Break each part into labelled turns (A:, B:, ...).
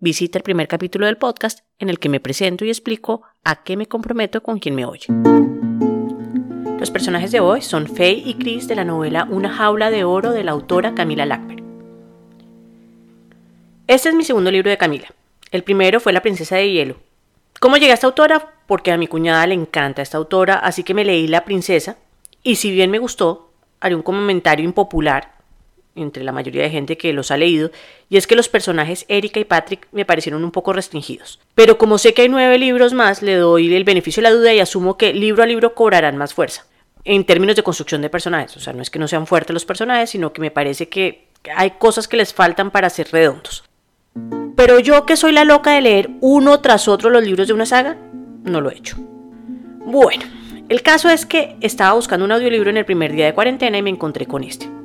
A: visita el primer capítulo del podcast en el que me presento y explico a qué me comprometo con quien me oye. Los personajes de hoy son Faye y Chris de la novela Una jaula de oro de la autora Camila Lackberg. Este es mi segundo libro de Camila. El primero fue La princesa de hielo. ¿Cómo llegué a esta autora? Porque a mi cuñada le encanta esta autora, así que me leí La princesa y si bien me gustó, haré un comentario impopular entre la mayoría de gente que los ha leído, y es que los personajes Erika y Patrick me parecieron un poco restringidos. Pero como sé que hay nueve libros más, le doy el beneficio de la duda y asumo que libro a libro cobrarán más fuerza, en términos de construcción de personajes. O sea, no es que no sean fuertes los personajes, sino que me parece que hay cosas que les faltan para ser redondos. Pero yo que soy la loca de leer uno tras otro los libros de una saga, no lo he hecho. Bueno, el caso es que estaba buscando un audiolibro en el primer día de cuarentena y me encontré con este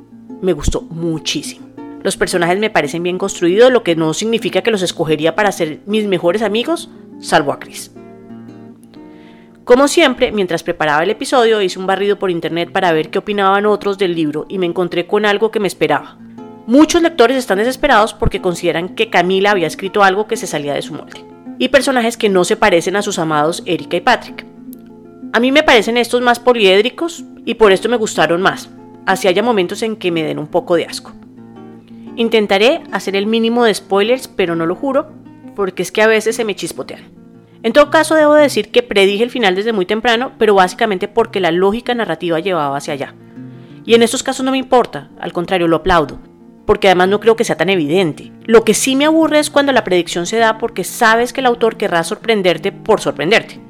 A: me gustó muchísimo. Los personajes me parecen bien construidos, lo que no significa que los escogería para ser mis mejores amigos, salvo a Chris. Como siempre, mientras preparaba el episodio, hice un barrido por internet para ver qué opinaban otros del libro y me encontré con algo que me esperaba. Muchos lectores están desesperados porque consideran que Camila había escrito algo que se salía de su molde. Y personajes que no se parecen a sus amados Erika y Patrick. A mí me parecen estos más poliédricos y por esto me gustaron más, así haya momentos en que me den un poco de asco. Intentaré hacer el mínimo de spoilers, pero no lo juro, porque es que a veces se me chispotean. En todo caso, debo decir que predije el final desde muy temprano, pero básicamente porque la lógica narrativa llevaba hacia allá. Y en estos casos no me importa, al contrario, lo aplaudo, porque además no creo que sea tan evidente. Lo que sí me aburre es cuando la predicción se da porque sabes que el autor querrá sorprenderte por sorprenderte,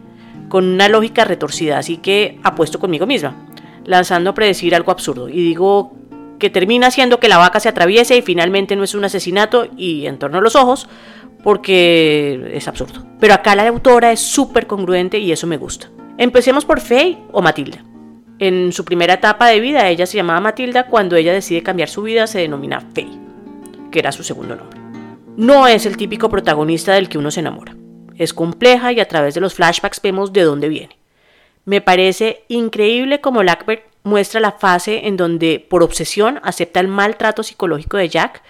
A: con una lógica retorcida, así que apuesto conmigo misma lanzando a predecir algo absurdo. Y digo que termina siendo que la vaca se atraviese y finalmente no es un asesinato y en torno a los ojos, porque es absurdo. Pero acá la autora es súper congruente y eso me gusta. Empecemos por Faye o Matilda. En su primera etapa de vida ella se llamaba Matilda, cuando ella decide cambiar su vida se denomina Faye, que era su segundo nombre. No es el típico protagonista del que uno se enamora. Es compleja y a través de los flashbacks vemos de dónde viene. Me parece increíble como Lackberg muestra la fase en donde por obsesión acepta el maltrato psicológico de Jack,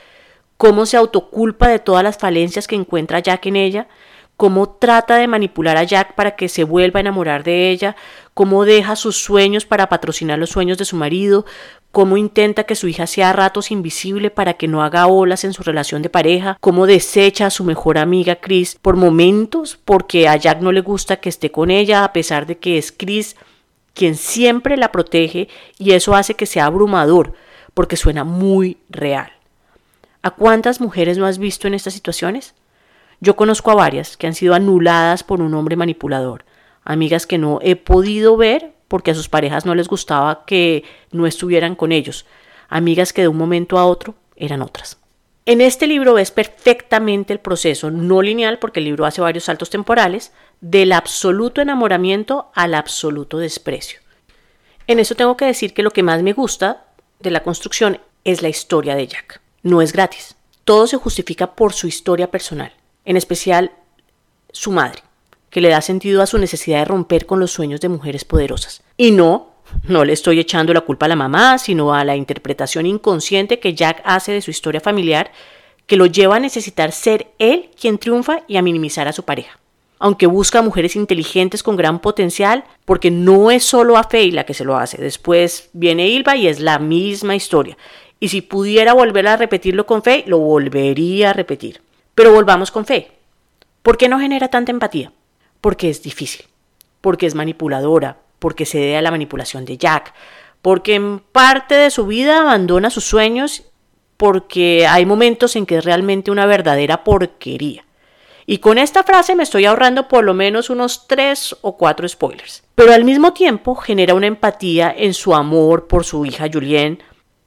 A: cómo se autoculpa de todas las falencias que encuentra Jack en ella, cómo trata de manipular a Jack para que se vuelva a enamorar de ella, cómo deja sus sueños para patrocinar los sueños de su marido, cómo intenta que su hija sea a ratos invisible para que no haga olas en su relación de pareja, cómo desecha a su mejor amiga Chris por momentos porque a Jack no le gusta que esté con ella a pesar de que es Chris quien siempre la protege y eso hace que sea abrumador porque suena muy real. ¿A cuántas mujeres no has visto en estas situaciones? Yo conozco a varias que han sido anuladas por un hombre manipulador, amigas que no he podido ver porque a sus parejas no les gustaba que no estuvieran con ellos, amigas que de un momento a otro eran otras. En este libro ves perfectamente el proceso, no lineal, porque el libro hace varios saltos temporales, del absoluto enamoramiento al absoluto desprecio. En eso tengo que decir que lo que más me gusta de la construcción es la historia de Jack. No es gratis. Todo se justifica por su historia personal, en especial su madre que le da sentido a su necesidad de romper con los sueños de mujeres poderosas. Y no, no le estoy echando la culpa a la mamá, sino a la interpretación inconsciente que Jack hace de su historia familiar, que lo lleva a necesitar ser él quien triunfa y a minimizar a su pareja. Aunque busca mujeres inteligentes con gran potencial, porque no es solo a Faye la que se lo hace. Después viene Ilva y es la misma historia. Y si pudiera volver a repetirlo con Faye, lo volvería a repetir. Pero volvamos con Faye. ¿Por qué no genera tanta empatía? porque es difícil, porque es manipuladora, porque se debe a la manipulación de Jack, porque en parte de su vida abandona sus sueños, porque hay momentos en que es realmente una verdadera porquería. Y con esta frase me estoy ahorrando por lo menos unos tres o cuatro spoilers. Pero al mismo tiempo genera una empatía en su amor por su hija Julienne,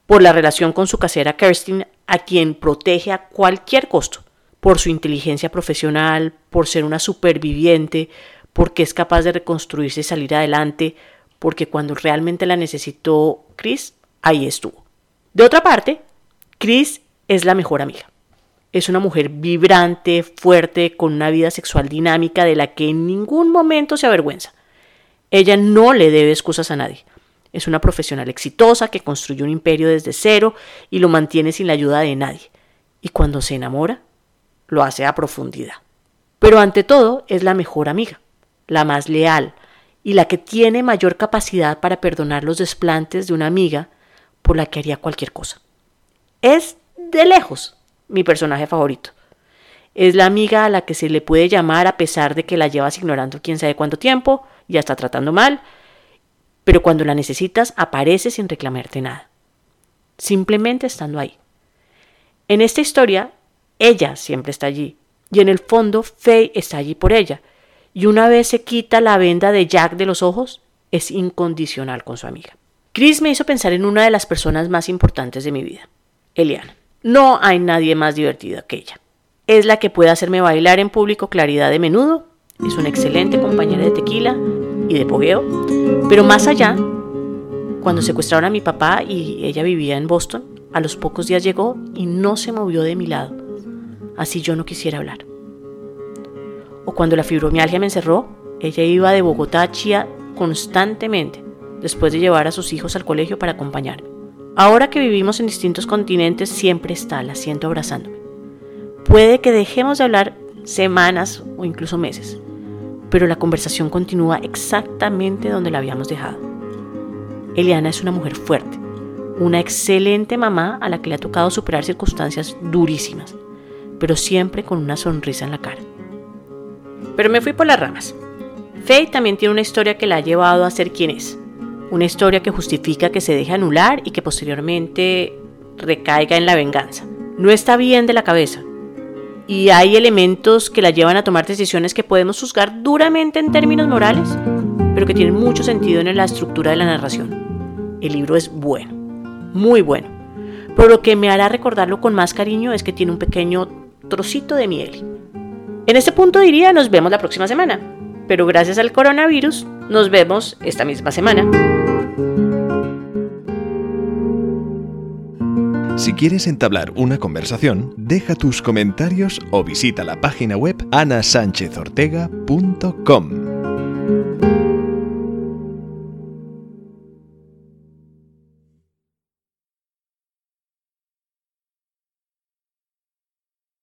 A: por la relación con su casera Kirstin, a quien protege a cualquier costo, por su inteligencia profesional, por ser una superviviente, porque es capaz de reconstruirse y salir adelante, porque cuando realmente la necesitó Chris, ahí estuvo. De otra parte, Chris es la mejor amiga. Es una mujer vibrante, fuerte, con una vida sexual dinámica de la que en ningún momento se avergüenza. Ella no le debe excusas a nadie. Es una profesional exitosa que construyó un imperio desde cero y lo mantiene sin la ayuda de nadie. Y cuando se enamora, lo hace a profundidad. Pero ante todo es la mejor amiga, la más leal y la que tiene mayor capacidad para perdonar los desplantes de una amiga por la que haría cualquier cosa. Es de lejos mi personaje favorito. Es la amiga a la que se le puede llamar a pesar de que la llevas ignorando quién sabe cuánto tiempo, ya está tratando mal, pero cuando la necesitas aparece sin reclamarte nada, simplemente estando ahí. En esta historia, ella siempre está allí, y en el fondo Faye está allí por ella, y una vez se quita la venda de Jack de los ojos, es incondicional con su amiga. Chris me hizo pensar en una de las personas más importantes de mi vida, Eliana. No hay nadie más divertida que ella. Es la que puede hacerme bailar en público claridad de menudo, es una excelente compañera de tequila y de pogueo, pero más allá, cuando secuestraron a mi papá y ella vivía en Boston, a los pocos días llegó y no se movió de mi lado, así yo no quisiera hablar. O cuando la fibromialgia me encerró, ella iba de Bogotá a Chía constantemente, después de llevar a sus hijos al colegio para acompañarme. Ahora que vivimos en distintos continentes, siempre está, la siento abrazándome. Puede que dejemos de hablar semanas o incluso meses, pero la conversación continúa exactamente donde la habíamos dejado. Eliana es una mujer fuerte, una excelente mamá a la que le ha tocado superar circunstancias durísimas, pero siempre con una sonrisa en la cara. Pero me fui por las ramas. Faye también tiene una historia que la ha llevado a ser quien es una historia que justifica que se deje anular y que posteriormente recaiga en la venganza. No está bien de la cabeza. Y hay elementos que la llevan a tomar decisiones que podemos juzgar duramente en términos morales, pero que tienen mucho sentido en la estructura de la narración. El libro es bueno, muy bueno. Pero lo que me hará recordarlo con más cariño es que tiene un pequeño trocito de miel. En este punto diría nos vemos la próxima semana, pero gracias al coronavirus nos vemos esta misma semana.
B: Si quieres entablar una conversación, deja tus comentarios o visita la página web anasanchezortega.com.